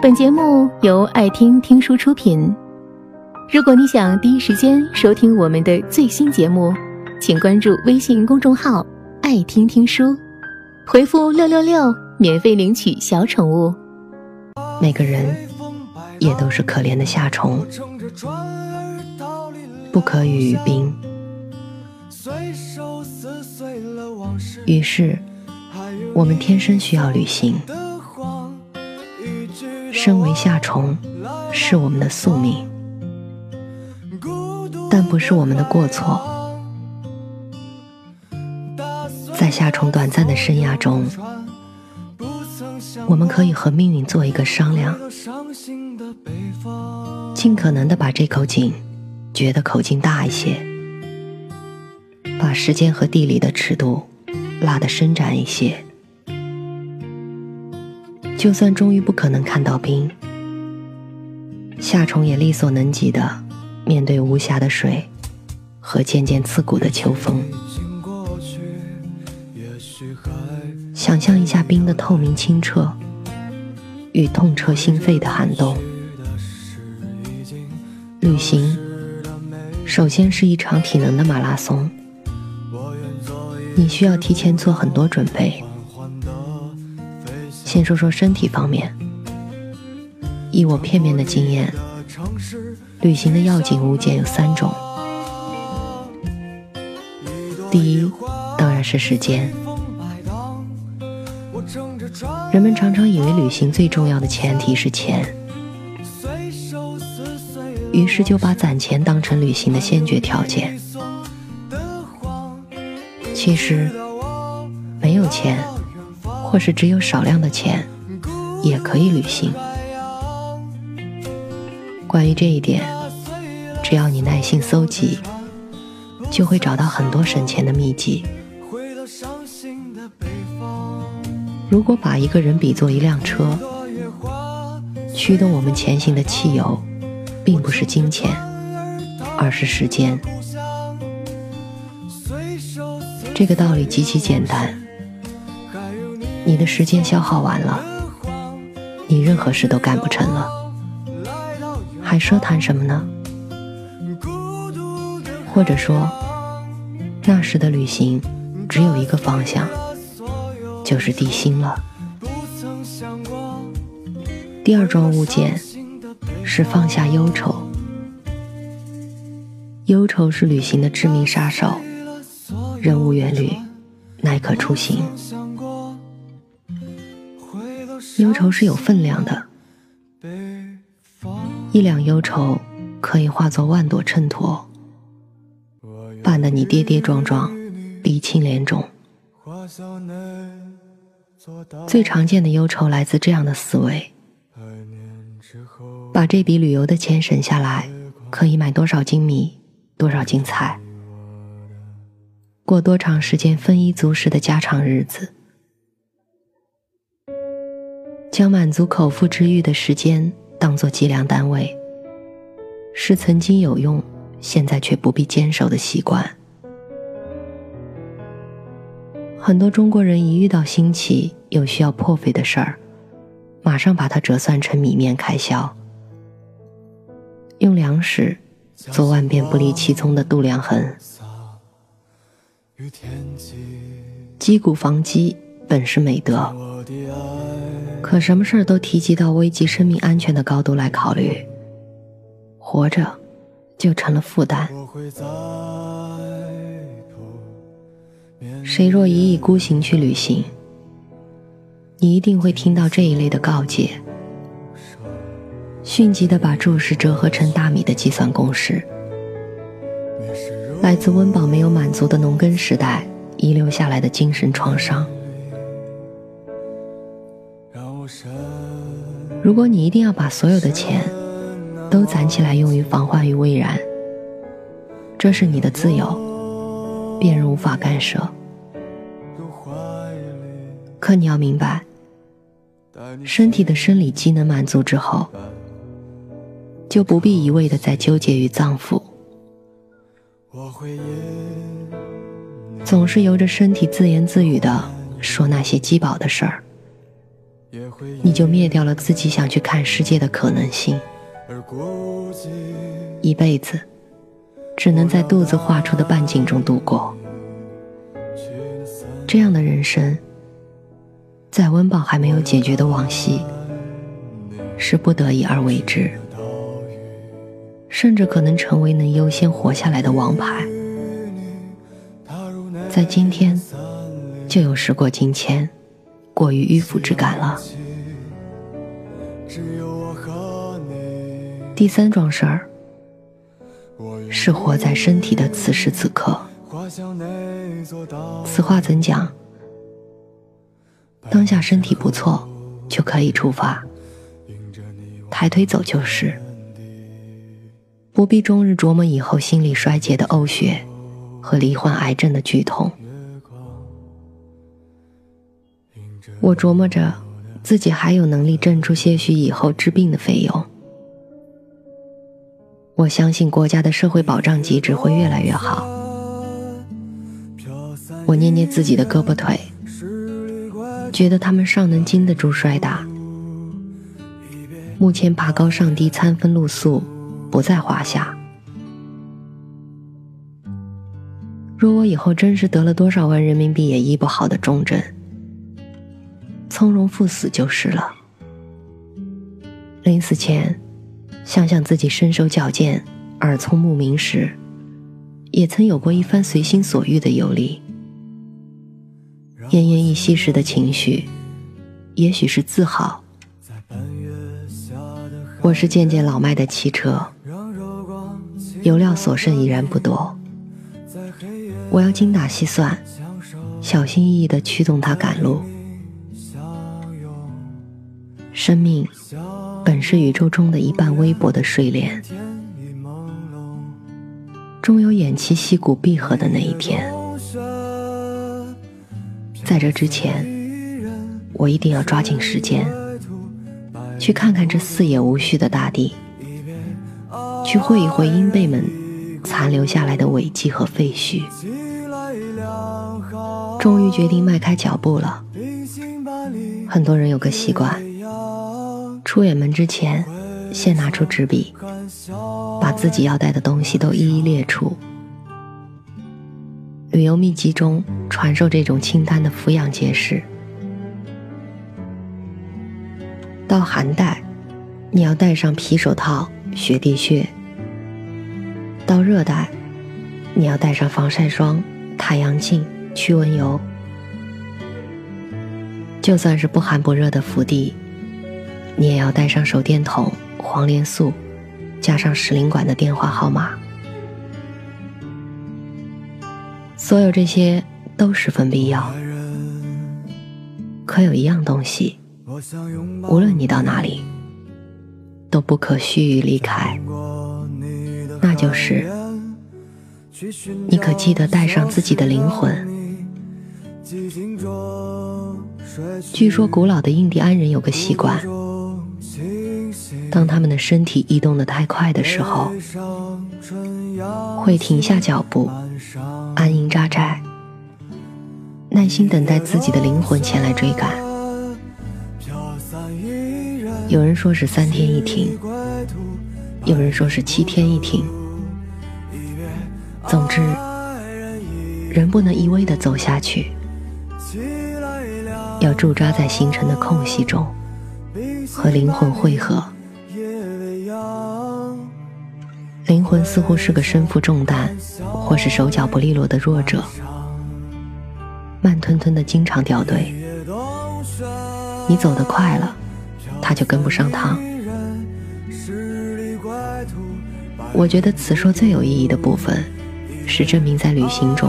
本节目由爱听听书出品。如果你想第一时间收听我们的最新节目，请关注微信公众号“爱听听书”，回复“六六六”免费领取小宠物。每个人也都是可怜的夏虫，不可语于冰。于是，我们天生需要旅行。身为夏虫，是我们的宿命，但不是我们的过错。在夏虫短暂的生涯中，我们可以和命运做一个商量，尽可能的把这口井掘得口径大一些，把时间和地理的尺度拉得伸展一些。就算终于不可能看到冰，夏虫也力所能及的面对无暇的水和渐渐刺骨的秋风。想象一下冰的透明清澈与痛彻心扉的寒冬。旅行首先是一场体能的马拉松，你需要提前做很多准备。先说说身体方面，以我片面的经验，旅行的要紧物件有三种。第一，当然是时间。人们常常以为旅行最重要的前提是钱，于是就把攒钱当成旅行的先决条件。其实，没有钱。或是只有少量的钱，也可以旅行。关于这一点，只要你耐心搜集，就会找到很多省钱的秘籍。如果把一个人比作一辆车，驱动我们前行的汽油，并不是金钱，而是时间。这个道理极其简单。你的时间消耗完了，你任何事都干不成了，还奢谈什么呢？或者说，那时的旅行只有一个方向，就是地心了。第二种物件是放下忧愁，忧愁是旅行的致命杀手，人无远虑，乃可出行。忧愁是有分量的，一两忧愁可以化作万朵衬托，伴得你跌跌撞撞，鼻青脸肿。最常见的忧愁来自这样的思维：把这笔旅游的钱省下来，可以买多少斤米，多少斤菜，过多长时间丰衣足食的家常日子。将满足口腹之欲的时间当作计量单位，是曾经有用，现在却不必坚守的习惯。很多中国人一遇到新奇又需要破费的事儿，马上把它折算成米面开销，用粮食做万变不离其宗的度量衡。击鼓防饥本是美德。可什么事儿都提及到危及生命安全的高度来考虑，活着就成了负担。谁若一意孤行去旅行，你一定会听到这一类的告诫，迅疾的把注释折合成大米的计算公式，来自温饱没有满足的农耕时代遗留下来的精神创伤。如果你一定要把所有的钱都攒起来用于防患于未然，这是你的自由，别人无法干涉。可你要明白，身体的生理机能满足之后，就不必一味的在纠结于脏腑，总是由着身体自言自语的说那些饥饱的事儿。你就灭掉了自己想去看世界的可能性。一辈子只能在肚子画出的半径中度过，这样的人生，在温饱还没有解决的往昔，是不得已而为之，甚至可能成为能优先活下来的王牌。在今天，就有时过境迁、过于迂腐之感了。第三桩事儿，是活在身体的此时此刻。此话怎讲？当下身体不错，就可以出发，抬腿走就是，不必终日琢磨以后心力衰竭的呕血和罹患癌症的剧痛。我琢磨着自己还有能力挣出些许以后治病的费用。我相信国家的社会保障机制会越来越好。我捏捏自己的胳膊腿，觉得他们尚能经得住摔打。目前爬高上低、餐风露宿不在话下。若我以后真是得了多少万人民币也医不好的重症，从容赴死就是了。临死前。想想自己身手矫健、耳聪目明时，也曾有过一番随心所欲的游历。奄奄一息时的情绪，也许是自豪。我是渐渐老迈的汽车，油料所剩已然不多。我要精打细算，小心翼翼地驱动它赶路。生命。本是宇宙中的一半微薄的睡莲，终有偃旗息鼓闭合的那一天。在这之前，我一定要抓紧时间，去看看这四野无序的大地，去会一会鹰辈们残留下来的尾迹和废墟。终于决定迈开脚步了。很多人有个习惯。出远门之前，先拿出纸笔，把自己要带的东西都一一列出。旅游秘籍中传授这种清单的俯仰节式。到寒带，你要戴上皮手套、雪地靴；到热带，你要带上防晒霜、太阳镜、驱蚊油。就算是不寒不热的福地。你也要带上手电筒、黄连素，加上使领馆的电话号码。所有这些都十分必要。可有一样东西，无论你到哪里，都不可须臾离开，那就是，你可记得带上自己的灵魂。据说古老的印第安人有个习惯。当他们的身体移动的太快的时候，会停下脚步，安营扎寨，耐心等待自己的灵魂前来追赶。有人说是三天一停，有人说是七天一停。总之，人不能一味的走下去，要驻扎在形成的空隙中，和灵魂汇合。魂似乎是个身负重担，或是手脚不利落的弱者，慢吞吞的经常掉队。你走得快了，他就跟不上趟。我觉得此说最有意义的部分，是证明在旅行中，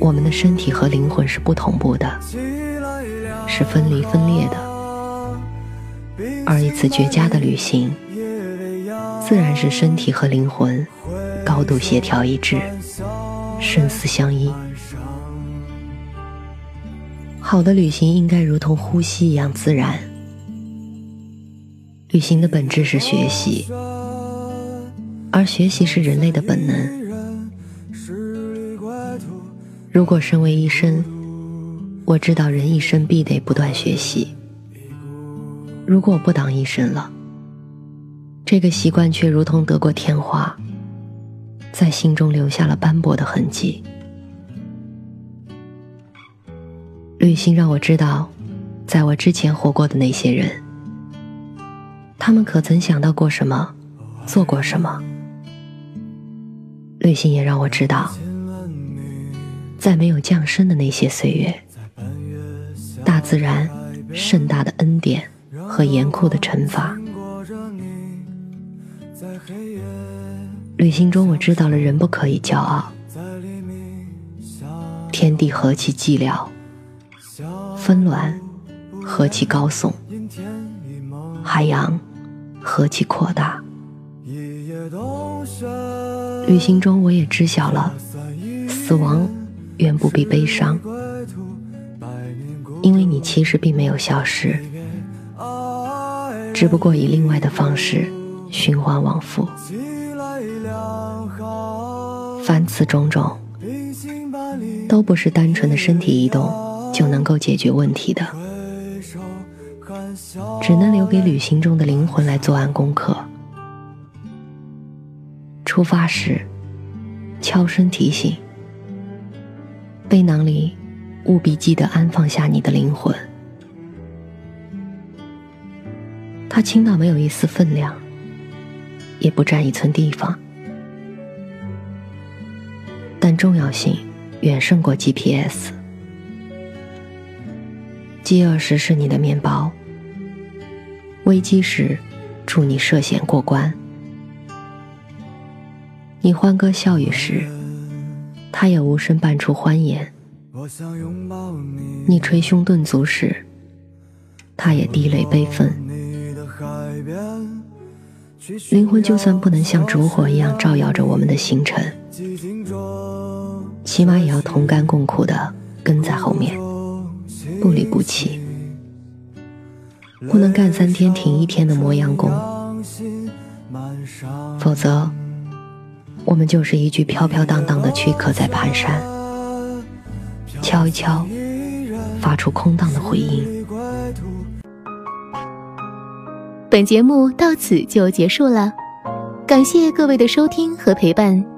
我们的身体和灵魂是不同步的，是分离分裂的。而一次绝佳的旅行。自然是身体和灵魂高度协调一致，生死相依。好的旅行应该如同呼吸一样自然。旅行的本质是学习，而学习是人类的本能。如果身为医生，我知道人一生必得不断学习。如果我不当医生了，这个习惯却如同得过天花，在心中留下了斑驳的痕迹。旅行让我知道，在我之前活过的那些人，他们可曾想到过什么，做过什么？旅行也让我知道，在没有降生的那些岁月，大自然盛大的恩典和严酷的惩罚。旅行中，我知道了人不可以骄傲，天地何其寂寥，纷乱何其高耸，海洋何其阔大。旅行中，我也知晓了，死亡远不比悲伤，因为你其实并没有消失，只不过以另外的方式循环往复。凡此种种，都不是单纯的身体移动就能够解决问题的，只能留给旅行中的灵魂来作案功课。出发时，悄声提醒：背囊里务必记得安放下你的灵魂。它轻到没有一丝分量，也不占一寸地方，但重要性远胜过 GPS。饥饿时是你的面包，危机时助你涉险过关。你欢歌笑语时，他也无声伴出欢颜；你捶胸顿足时，他也滴泪悲愤。灵魂就算不能像烛火一样照耀着我们的行程，起码也要同甘共苦的跟在后面，不离不弃，不能干三天停一天的磨洋工，否则。我们就是一具飘飘荡荡的躯壳在蹒跚，敲一敲，发出空荡的回音。本节目到此就结束了，感谢各位的收听和陪伴。